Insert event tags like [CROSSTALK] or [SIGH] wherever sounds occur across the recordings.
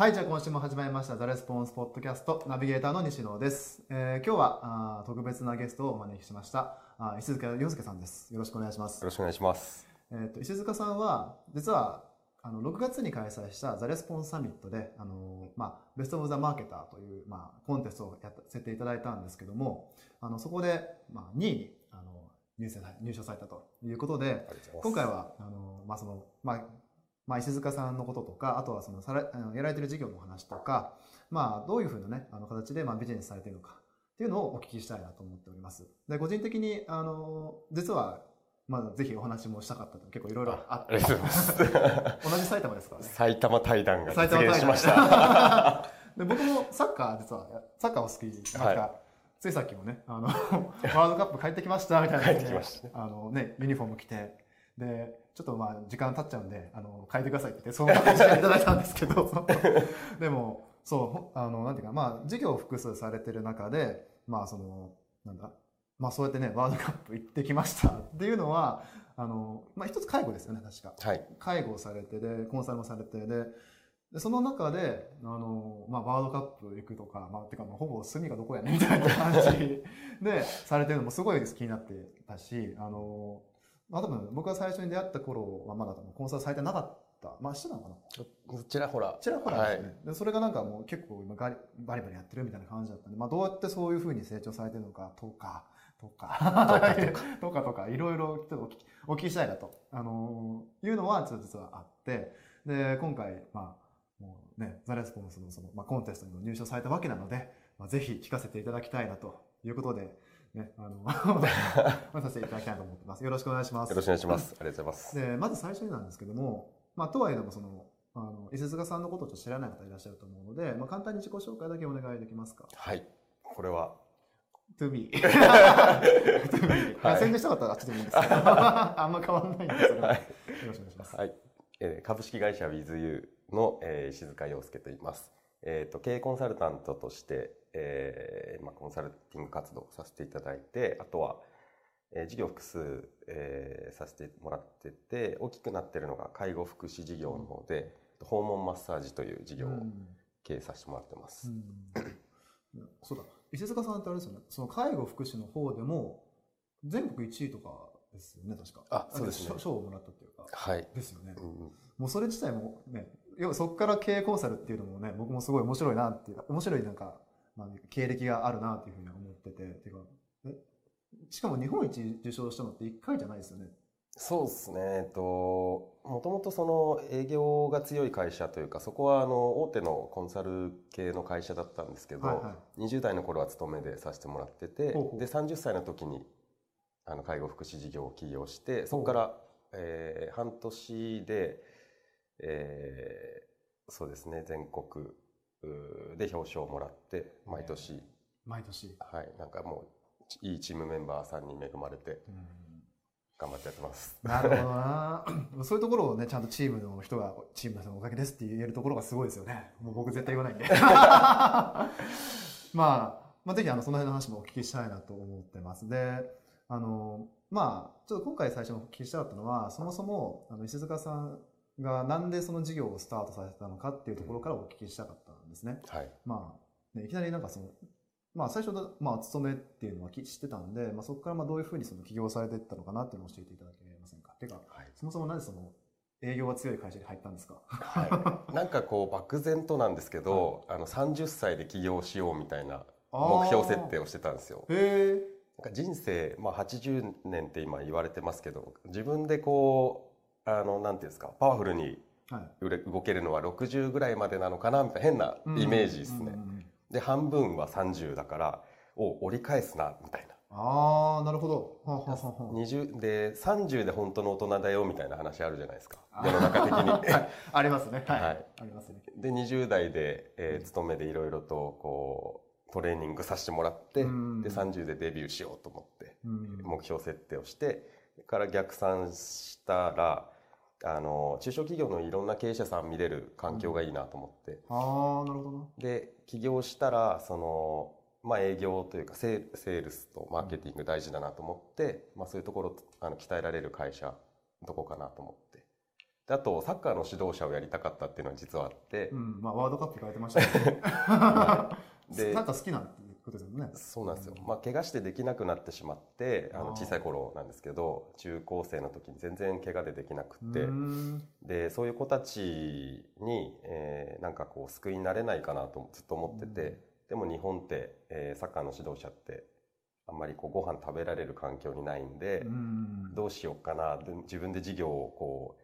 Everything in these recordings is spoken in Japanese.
はい、じゃあ今週も始まりました、ザ・レスポンスポッドキャスト、ナビゲーターの西野です。えー今日はあー特別なゲストをお招きしました、あー石塚洋介さんです。よろしくお願いします。よろしくお願いします。えー、と石塚さんは、実はあの6月に開催したザ・レスポンスサミットで、あのまあ、 Best of the Marketer という、まあ、コンテストをやらせていただいたんですけども、あのそこで、まあ、2位にあの入入賞されたということで。今回はあの、まあそのまあまあ、石塚さんのこととかあとはそのされやられてる事業の話とか、まあ、どういうふうな、ね、あの形でまあビジネスされているのかっていうのをお聞きしたいなと思っております。で個人的にあの実はまだぜひお話もしたかったと結構いろいろあって。同じ埼玉ですからね。埼玉対談が実現しまし大た。で僕もサッカー実はサッカーを好きなんか、はついさっきもねあのワールドカップ帰ってきましたみたいな感じで帰ってきましたねあのねユニフォーム着てでちょっとまあ時間経っちゃうんであの変えてくださいって言ってそのまましていただいたんですけど [LAUGHS] でもそうほあのなんていうかまあ授業を複数されてる中でまあそのなんだまあそうやってねワールドカップ行ってきましたっていうのはあのまあ一つ介護ですよね確か。はい。介護をされてでコンサルもされてででその中であの、まあ、ワールドカップ行くとか、まあ、てかまあほぼ隅がどこやねんみたいな感じでされてるのもすごい気になってたしあの、まあ、多分僕が最初に出会った頃はまだ多分コンサルされてなかった。まあしてたのかな？ちらほら。ちらほらですよね、はい。でそれがなんかもう結構今ガリバリバリやってるみたいな感じだったんで、まあ、どうやってそういうふうに成長されてるのかとかとか [LAUGHS] とかとか。いろいろちょっとお聞きお聞きしたいなと、あのーいうのはちょっと実はあってで今回、まあもうね、ザ・レスポンスのその、まあ、コンテストにも入賞されたわけなので、まあ、ぜひ聞かせていただきたいなということで、ね、あの [LAUGHS] まあさせていただきたいと思ってます。よろしくお願いします。よろしくお願いします。ありがとうございます。でまず最初になんですけども、まあ、とはいえでもそのあの伊勢塚さんのことをちょっと知らない方いらっしゃると思うので、まあ、簡単に自己紹介だけお願いできますか？はい。これは、To me. to me. はい宣伝したかったらあっちでもいいんですけど [LAUGHS] あんま変わんないんでそれは、はいよろしくお願いします。はい。えー株式会社 WithYou の、えー石塚洋介と言います。えっ、と、経営コンサルタントとして、えーまあ、コンサルティング活動をさせていただいて、あとは、えー事業複数、えーさせてもらってて、大きくなってるのが介護福祉事業の方で、訪問マッサージという事業をうん。経営させてもらってます。うん。そうだ。伊勢塚さんってあれですよね。その介護福祉の方でも全国1位とかですよね確か。あそうですね。賞賞をもらったっていうか。はい。ですよね、うんもうそれ自体もね、要はそこから経営コンサルっていうのもね、僕もすごい面白いなっていうか、面白いなんか、まあ、経歴があるなっていうふうには思ってて、てかえしかも日本一受賞したのって1回じゃないですよね。そうですね。えっと、もともとその営業が強い会社というか、そこはあの大手のコンサル系の会社だったんですけど、はいはい20代の頃は勤めでさせてもらってて、ほうほうで、30歳の時にあの介護福祉事業を起業して、そこから、えー半年で、えーそうですね、全国で表彰をもらって、毎年、毎年。はい、なんかもう、いいチームメンバーさんに恵まれて、うん頑張ってやってます。なるほどなそういうところをね、ちゃんとチームの人が、チームのおかげですって言えるところがすごいですよね。もう僕絶対言わないんで。[LAUGHS] まあ、まあ、ぜひあの、その辺の話もお聞きしたいなと思ってます。で、あの、まあ、ちょっと今回最初にお聞きしたかったのは、そもそも、あの、石塚さんがなんでその事業をスタートさせたのかっていうところからお聞きしたかったんですね。はい。まあ、ね、いきなりなんかその、まあ最初の、まあ、勤めっていうのはき知ってたんで、まあそこからまあどういうふうにその起業されていったのかなっていうのを教えていただけませんか？てか、はいそもそもなぜその営業が強い会社に入ったんですか？はい、[LAUGHS] なんかこう漠然となんですけど、あの30歳で起業しようみたいな目標設定をしてたんですよ。へえ。なんか人生、まあ、80年って今言われてますけど自分でこうあのなんていうんですかパワフルに動けるのは60ぐらいまでなのかなみたいな変なイメージですね。で半分は30だからお折り返すなみたいな。ああ、なるほど。はあはあはあは20で30で本当の大人だよみたいな話あるじゃないですかあ世の中的に。は [LAUGHS] いありますね。はい。はいありますね。で20代で、えー勤めでいろいろとこうトレーニングさせてもらって、うんで30でデビューしようと思ってうん目標設定をしてそれから逆算したらあの中小企業のいろんな経営者さん見れる環境がいいなと思って、ああ、なるほどな。で起業したらその、まあ、営業というかセーセールスとマーケティング大事だなと思って、まあ、そういうところあの鍛えられる会社どこかなと思ってであとサッカーの指導者をやりたかったっていうのは実はあってう、ん、まあワールドカップ書いてましたけどね。[LAUGHS] [LAUGHS] でなんか好きなんてことですよね。そうなんですよ、まあ、怪我してできなくなってしまってあの小さい頃なんですけど中高生の時に全然怪我でできなくって、うん。でそういう子たちに、えーなんかこう救いになれないかなとずっと思ってて、うん。でも日本って、えーサッカーの指導者ってあんまりこうご飯食べられる環境にないんで、うん。どうしようかなで自分で事業をこ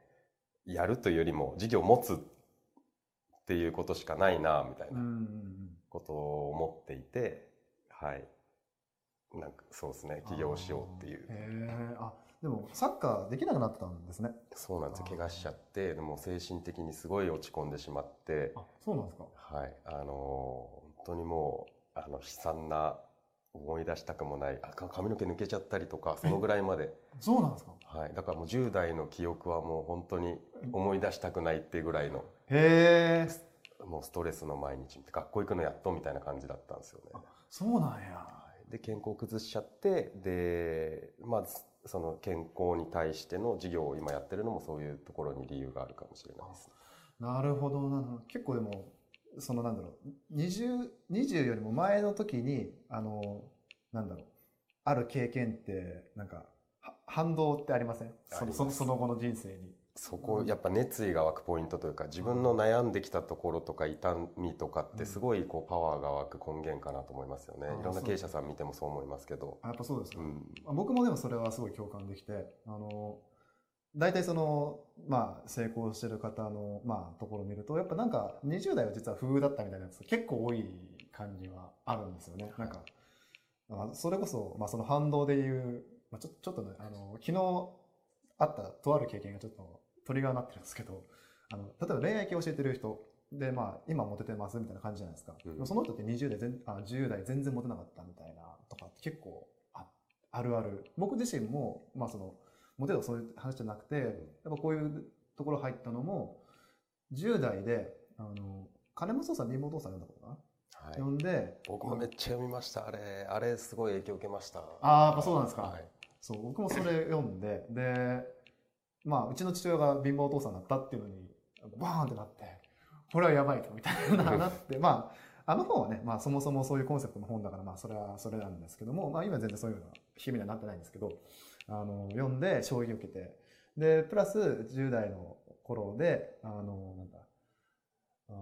うやるというよりも事業を持つっていうことしかないなみたいなん。ことを思っていて、はい。なんかそうですね。起業しようっていう。あでもサッカーできなくなってたんですね。そうなんです怪我しちゃってでも精神的にすごい落ち込んでしまって。あそうなんですか。はい。あのー本当にもうあの悲惨な思い出したくもない。あか髪の毛抜けちゃったりとかそのぐらいまで、そうなんですか。はい、だからもう10代の記憶はもう本当に思い出したくないっていうぐらいの。へえもうストレスの毎日学校行くのやっとみたいな感じだったんですよね。あそうなんや。はいで健康を崩しちゃってでまずその健康に対しての事業を今やってるのもそういうところに理由があるかもしれないです。なるほどなるほど結構でもそのなんだろう 20, 20よりも前の時にあのなんだろうある経験ってなんかは反動ってありません？そのその後の人生に。そこやっぱ熱意が湧くポイントというか自分の悩んできたところとか痛みとかってすごいこうパワーが湧く根源かなと思いますよね。いろんな経営者さん見てもそう思いますけど。あやっぱそうですか、うん。まあ僕もでもそれはすごい共感できてあの大体そのまあ成功してる方のまあところを見るとやっぱなんか20代は実は不遇だったみたいなやつ結構多い感じはあるんですよね。なんかあそれこそ、まあ、その反動でいう、まあ、ちょちょっとねあの昨日あったとある経験がちょっとトリガーになってるんですけどあの例えば恋愛系教えてる人でまあ今モテてますみたいな感じじゃないですか、うん。その人って20代全あ10代全然モテなかったみたいなとかって結構ああるある。僕自身もまあそのモテとかそういう話じゃなくてやっぱこういうところ入ったのも10代であの金本さん貧乏父さん読んだことかな、はい、読んで僕もめっちゃ読みました。あれあれすごい影響受けました。あーやっぱそうなんですか。はい。そう僕もそれ読んででまあうちの父親が貧乏お父さんだったっていうのにバーンってなってこれはやばいとみたいななって。まああの本はね、まあ、そもそもそういうコンセプトの本だからまあそれはそれなんですけども、まあ、今全然そういうのは日々にはなってないんですけどあの読んで衝撃を受けてでプラス10代の頃であのなんだあ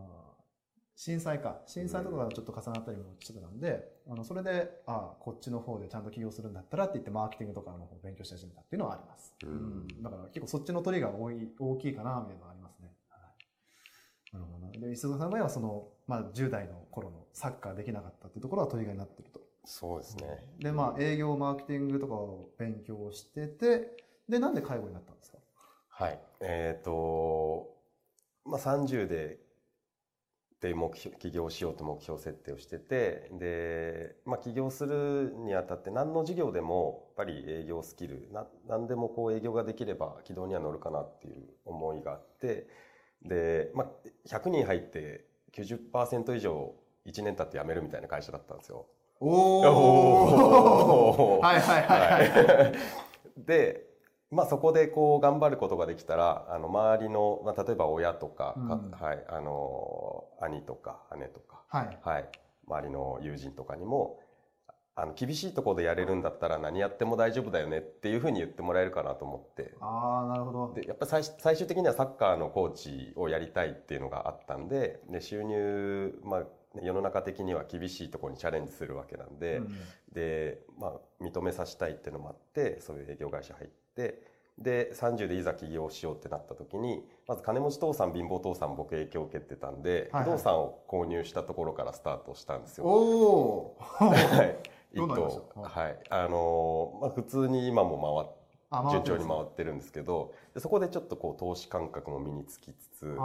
震災か。震災とかがちょっと重なったりもしてたんで、あのそれでああこっちの方でちゃんと起業するんだったらって言ってマーケティングとかの方を勉強し始めたっていうのはあります、うん。だから結構そっちのトリガーが多い大きいかなみたいなのがありますね、はい、なるほどな。で石戸さんの場合はその、まあ、10代の頃のサッカーできなかったっていうところがトリガーになってると。そうですね。でまあ営業マーケティングとかを勉強しててでなんで介護になったんですか？はい。えっ、とまあ30でっていう目標起業しようと目標設定をしててで、まあ、起業するにあたって何の事業でもやっぱり営業スキルな何でもこう営業ができれば軌道には乗るかなっていう思いがあってで、まあ、100人入って90%以上1年経って辞めるみたいな会社だったんですよ。お [LAUGHS] おー。はいはいはいはい、はい。で、まあ、そこでこう頑張ることができたらあの周りの、まあ、例えば親とか、かうん。はい、あの兄とか姉とか、はい。はい、周りの友人とかにもあの厳しいところでやれるんだったら何やっても大丈夫だよねっていうふうに言ってもらえるかなと思って。ああなるほど。でやっぱり最最終的にはサッカーのコーチをやりたいっていうのがあったんでで収入、まあ、世の中的には厳しいところにチャレンジするわけなんで。うん。で、まあ、認めさせたいっていうのもあってそういう営業会社入ってで30でいざ起業しようってなった時にまず金持ち父さん貧乏父さん僕影響を受けてたんで、はいはい不動産を購入したところからスタートしたんですよ。おおはい。[LAUGHS] 一棟はい。あのまあ、普通に今も回っ順調に回ってるんですけどでそこでちょっとこう投資感覚も身につきつつ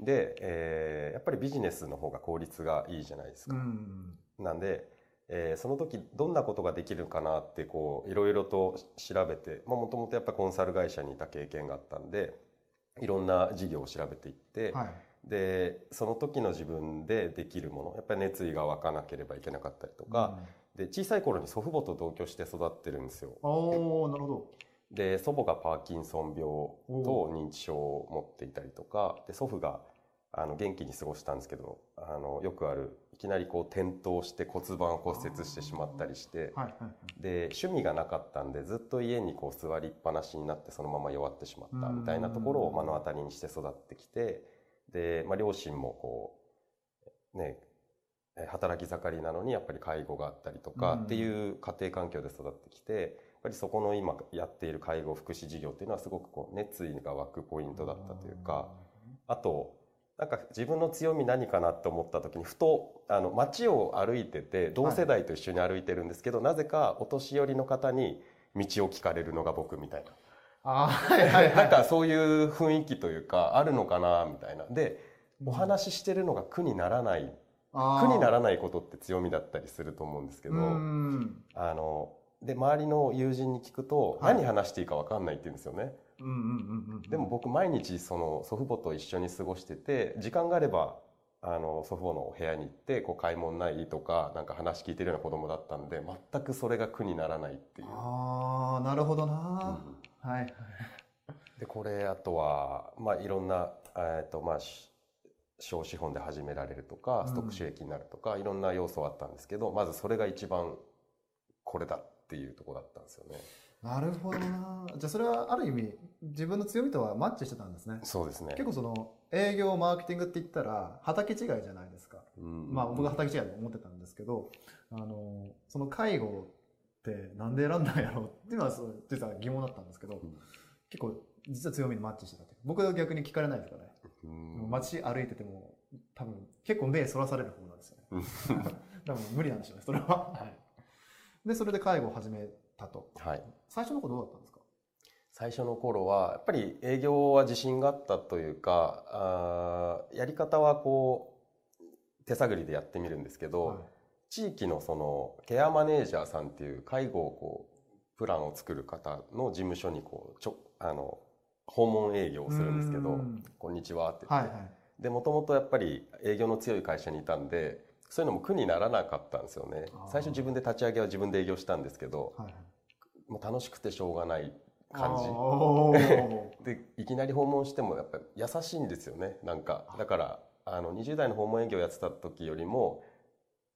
で、えーやっぱりビジネスの方が効率がいいじゃないですうか。ん。なんで、えーその時どんなことができるかなってこういろいろと調べてもともとやっぱコンサル会社にいた経験があったんでいろんな事業を調べていって、はい。でその時の自分でできるものやっぱり熱意が湧かなければいけなかったりとか、で小さい頃に祖父母と同居して育ってるんですよ。おおなるほど。で祖母がパーキンソン病と認知症を持っていたりとかで祖父があの元気に過ごしたんですけどあのよくあるいきなりこう転倒して骨盤を骨折してしまったりしてで趣味がなかったんでずっと家にこう座りっぱなしになってそのまま弱ってしまったみたいなところを目の当たりにして育ってきてで、まあ、両親もこうねえ働き盛りなのにやっぱり介護があったりとかうん。っていう家庭環境で育ってきてやっぱりそこの今やっている介護福祉事業っていうのはすごくこう熱意が湧くポイントだったというかあとなんか自分の強み何かなって思った時にふとあの街を歩いてて同世代と一緒に歩いてるんですけど、なぜかお年寄りの方に道を聞かれるのが僕みたいな。あーはいはいはい。[LAUGHS] なんかそういう雰囲気というかあるのかなみたいな。でお話ししてるのが苦にならない。苦にならないことって強みだったりすると思うんですけど、うん。あので周りの友人に聞くと、はい。何話していいか分かんないって言うんですよね。うんうんうんうんでも僕毎日その祖父母と一緒に過ごしてて時間があればあの祖父母の部屋に行ってこう買い物ないとかなんか話聞いてるような子供だったんで全くそれが苦にならないっていう。ああなるほどな、うん。はいはい。でこれあとは、まあ、いろんな、えーとまあ、し小資本で始められるとかうん。ストック収益になるとか、いろんな要素はあったんですけどまずそれが一番これだっていうところだったんですよね。なるほどな。じゃあそれはある意味自分の強みとはマッチしてたんですね。そうですね。結構その営業マーケティングって言ったら畑違いじゃないですか。うん。まあ僕は畑違いと思ってたんですけどあのその介護ってなんで選んだんやろうっていうのはそう実は疑問だったんですけどん。結構実は強みにマッチしてたって僕は逆に聞かれないですからねうん。街歩いてても多分結構目そらされる方なんですよね。[LAUGHS] 多分無理なんでしょうねそれは、はい、でそれで介護を始めたと。はい。最初の頃どうだったんですか？最初の頃はやっぱり営業は自信があったというかあーやり方はこう手探りでやってみるんですけど、はい。地域のそのケアマネージャーさんっていう介護をこうプランを作る方の事務所にこうちょあの訪問営業をするんですけどうん「こんにちは」って言って、はいはい。でもともとやっぱり営業の強い会社にいたんでそういうのも苦にならなかったんですよね。最初自分で立ち上げは自分で営業したんですけどはいはい。もう楽しくてしょうがない感じ。[LAUGHS] でいきなり訪問してもやっぱり優しいんですよね。なんかだからあの20代の訪問営業やってた時よりも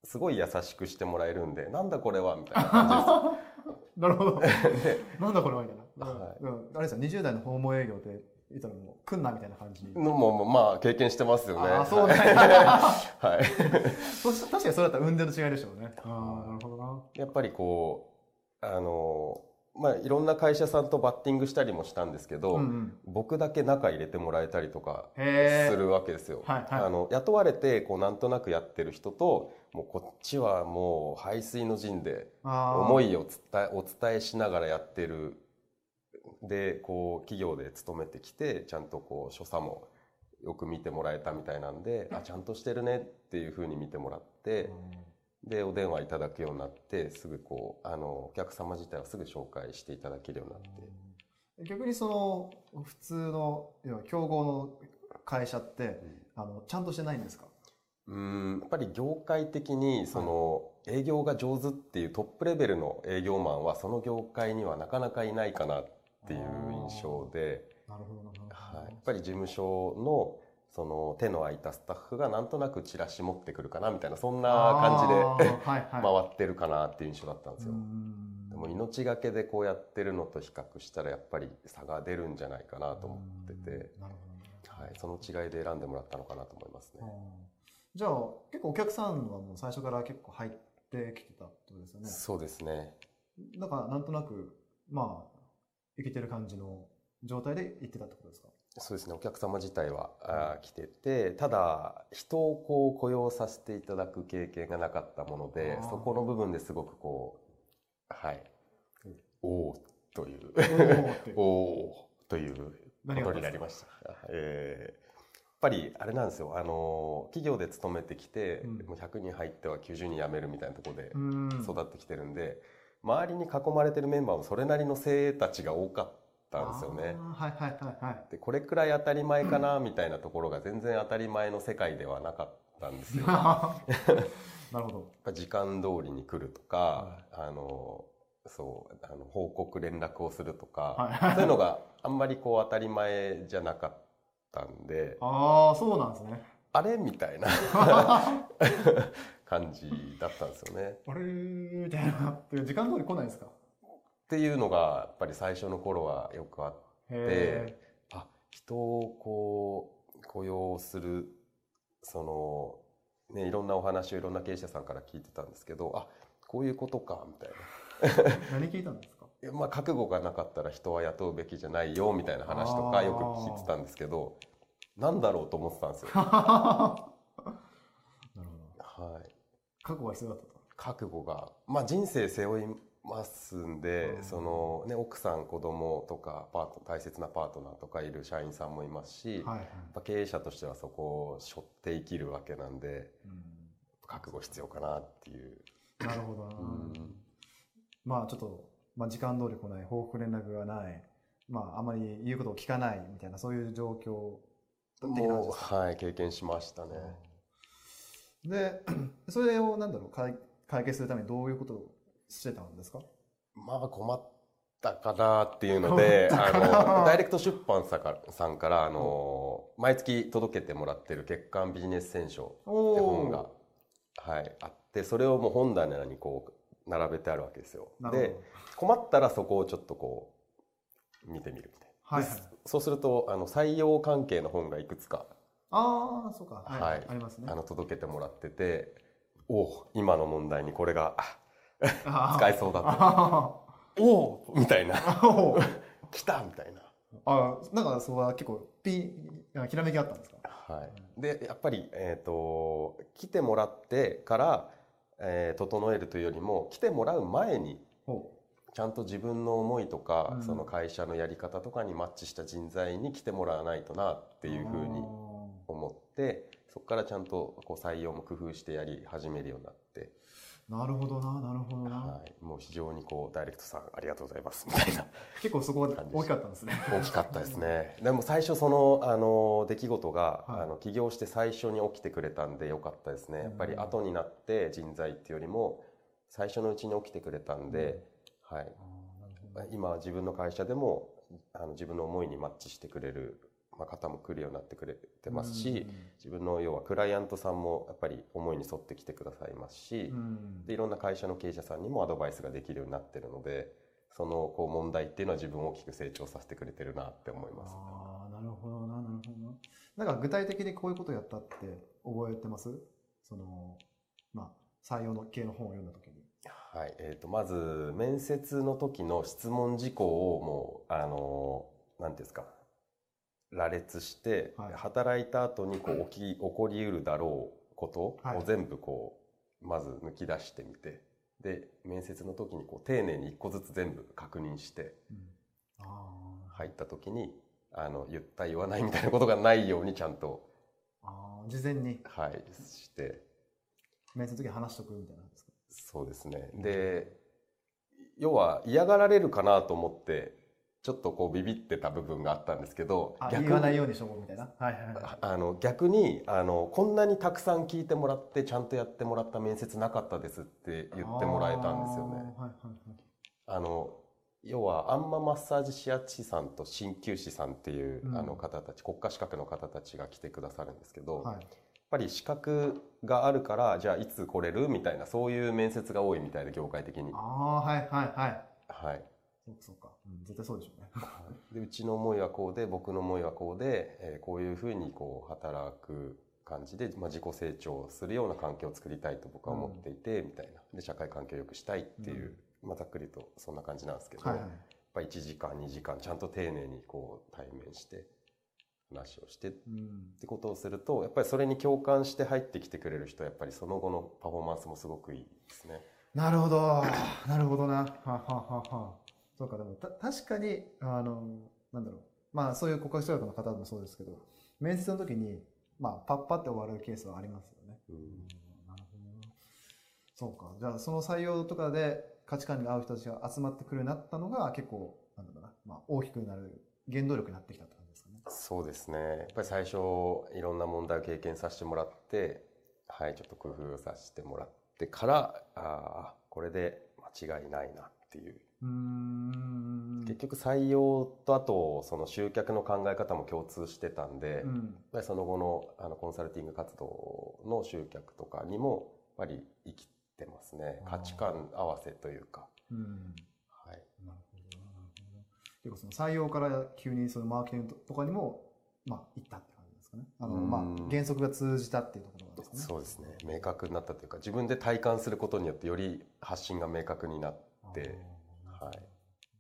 すごい優しくしてもらえるんでなんだこれはみたいな感 [LAUGHS] なるほど。じですでなんだこれはみたいな、はい。うん。あれですよ。20代の訪問営業って言ったらもう来んなみたいな感じのもまあ経験してますよね。あーそうね。はい。[LAUGHS] そし確かにそれだったら運転の違いでしょうね。ああなるほどな。やっぱりこうあのまあいろんな会社さんとバッティングしたりもしたんですけど、うんうん。僕だけ中入れてもらえたりとかするわけですよ。はいはい。あの雇われてこうなんとなくやってる人ともうこっちはもう排水の陣で思いを伝えお伝えしながらやってる。でこう企業で勤めてきてちゃんとこう所作もよく見てもらえたみたいなんであちゃんとしてるねっていうふうに見てもらってでお電話いただくようになってすぐこうあのお客様自体はすぐ紹介していただけるようになって。逆にその普通の要は競合の会社ってあのちゃんとしてないんですか？うんやっぱり業界的にその営業が上手っていうトップレベルの営業マンはその業界にはなかなかいないかなっていう印象で、なるほどなるほど。はい、やっぱり事務所のその手の空いたスタッフがなんとなくチラシ持ってくるかなみたいなそんな感じで回ってるかなっていう印象だったんですよ。うん。でも命がけでこうやってるのと比較したらやっぱり差が出るんじゃないかなと思ってて、はい、その違いで選んでもらったのかなと思いますね。じゃあ結構お客さんはもう最初から結構入ってきてたってことですよね。そうですね。だからなんとなくまあいけてる感じの状態で行ってたってことですか？そうですね。お客様自体は、来てて、ただ人をこう雇用させていただく経験がなかったものでそこの部分ですごくこう、はい、おおという、お [LAUGHS] おということになりました。えーやっぱりあれなんですよ。あの企業で勤めてきて、うん。もう100人入っては90人辞めるみたいなところでうん。育ってきてるんで、周りに囲まれてるメンバーもそれなりの精鋭たちが多かったんですよね。はいはいはいはい。でこれくらい当たり前かなみたいなところが全然当たり前の世界ではなかったんですよ。[LAUGHS] なるほど。[LAUGHS] ぱ時間通りに来るとか、あのそうあの報告連絡をするとか、はい。そういうのがあんまりこう当たり前じゃなかったんでああそうなんですね。あれみたいな [LAUGHS] 感じだったんですよね。あれみたいな。時間通り来ないですか？っていうのがやっぱり最初の頃はよくあってへあ人をこう雇用するその、ね、いろんなお話をいろんな経営者さんから聞いてたんですけどあこういうことかみたいな。え [LAUGHS] 何聞いたんですか？[LAUGHS] いやまあ、覚悟がなかったら人は雇うべきじゃないよみたいな話とかよく聞いてたんですけどなんだろうと思ってたんですよ。[LAUGHS] なるほど。はい、覚悟が必要だったと。覚悟が、まあ、人生背負いますんで、うん。そのね、奥さん子供とかパート大切なパートナーとかいる社員さんもいますし、はいはい。やっぱ経営者としてはそこを背負って生きるわけなんでうん。覚悟必要かなっていう。なるほどな、うん。まあちょっと、まあ、時間通り来ない報告連絡がない。まああまり言うことを聞かないみたいなそういう状況もはい、経験しましたね。で [CLEARS THROAT] それをなんだろう解解決するためにどういうことをしてたんですか？まあ困ったかなっていうので、あの、ダイレクト出版さんから、さんからあの、毎月届けてもらってる月刊ビジネス選書おって本が、はい、あって、それをもう本棚にこう、並べてあるわけですよ。で、困ったらそこをちょっとこう、見てみるみたいな。はいはい。でそうすると、あの、採用関係の本がいくつか、ああそうか。はい、はい。ありますね。あの、届けてもらってて、おお今の問題にこれが、あ使えそうだとあおおみたいな。来たみたいな。あなんかそこは結構ピンひらめきあったんですか？はい、でやっぱり、えー、と来てもらってから、えー整えるというよりも来てもらう前にほちゃんと自分の思いとか、うん。その会社のやり方とかにマッチした人材に来てもらわないとなっていうふうに思ってそこからちゃんとこう採用も工夫してやり始めるようになって、なるほどななるほどな、はい、もう非常にこうダイレクトさんありがとうございますみたいな。結構そこは大きかったんですね。大きかったですね。でも最初そのあの出来事が、はい。あの起業して最初に起きてくれたんでよかったですね。やっぱりうん後になって人材っていうよりも最初のうちに起きてくれたんで、はい、あーなるほど。今自分の会社でもあの自分の思いにマッチしてくれる、まあ、方も来るようになってくれてますし、自分の要はクライアントさんもやっぱり思いに沿ってきてくださいますし、でいろんな会社の経営者さんにもアドバイスができるようになってるのでそのこう問題っていうのは自分を大きく成長させてくれてるなって思います。ああなるほどななるほど。ななんか具体的にこういうことをやったって覚えてます？そのまあ採用の系の本を読んだ時に。はい。えー、とまず面接の時の質問事項をもうあの何ていうんですか羅列して、はい。働いた後にこう [CLEARS THROAT] 起き起こりうるだろうことはい。を全部こうまず抜き出してみてで面接の時にこう丁寧に一個ずつ全部確認して入った時にあの言った言わないみたいなことがないようにちゃんと、事前に。はい、して。面接の時に話しとくみたいなんですか？そうですね。で、要は嫌がられるかなと思って、ちょっとこうビビってた部分があったんですけど、あ逆に言わないようにしとこうみたいな？はいはいはい。あの逆にあのこんなにたくさん聞いてもらってちゃんとやってもらった面接なかったですって言ってもらえたんですよね。はいはいはい。あの要はアンママッサージ指圧師さんと鍼灸師さんっていう、うん。あの方たち国家資格の方たちが来てくださるんですけど、はい。やっぱり資格があるからじゃあいつ来れる？みたいなそういう面接が多いみたいで業界的に。ああはいはいはい。はい、そうかそうか、うん、絶対そうでしょうね。でうちの思いはこうで僕の思いはこうで、えーこういうふうにこう働く感じで、まあ、自己成長するような環境を作りたいと僕は思っていて、みたいな。で社会環境を良くしたいっていう、まあ、ざっくりとそんな感じなんですけど、はいはい。やっぱり1時間2時間ちゃんと丁寧にこう対面して話をしてっうん。てことをするとやっぱりそれに共感して入ってきてくれる人はやっぱりその後のパフォーマンスもすごくいいですね。なるほど。なるほどな。ははははそうかでもた確かにあのなんだろう。まあそういう国家資格の方もそうですけど面接の時にまあパッパって終わるケースはありますよね。うん。なるほどな。そうか。じゃあその採用とかで価値観に合う人たちが集まってくるようになったのが結構なんだろうな、まあ、大きくなる原動力になってきたって感じですかね。そうですね。やっぱり最初いろんな問題を経験させてもらってはいちょっと工夫させてもらってからああこれで間違いないなっっていう結局採用とあとその集客の考え方も共通してたんで、うん。その後のあのコンサルティング活動の集客とかにもやっぱり生きてますね。価値観合わせというか、うん。はい、なるほどなるほど。結構その採用から急にそのマーケティングとかにもまあ行ったって感じですかね。あのうん。まあ原則が通じたっていうところですかね。そうですね。明確になったというか自分で体感することによってより発信が明確になって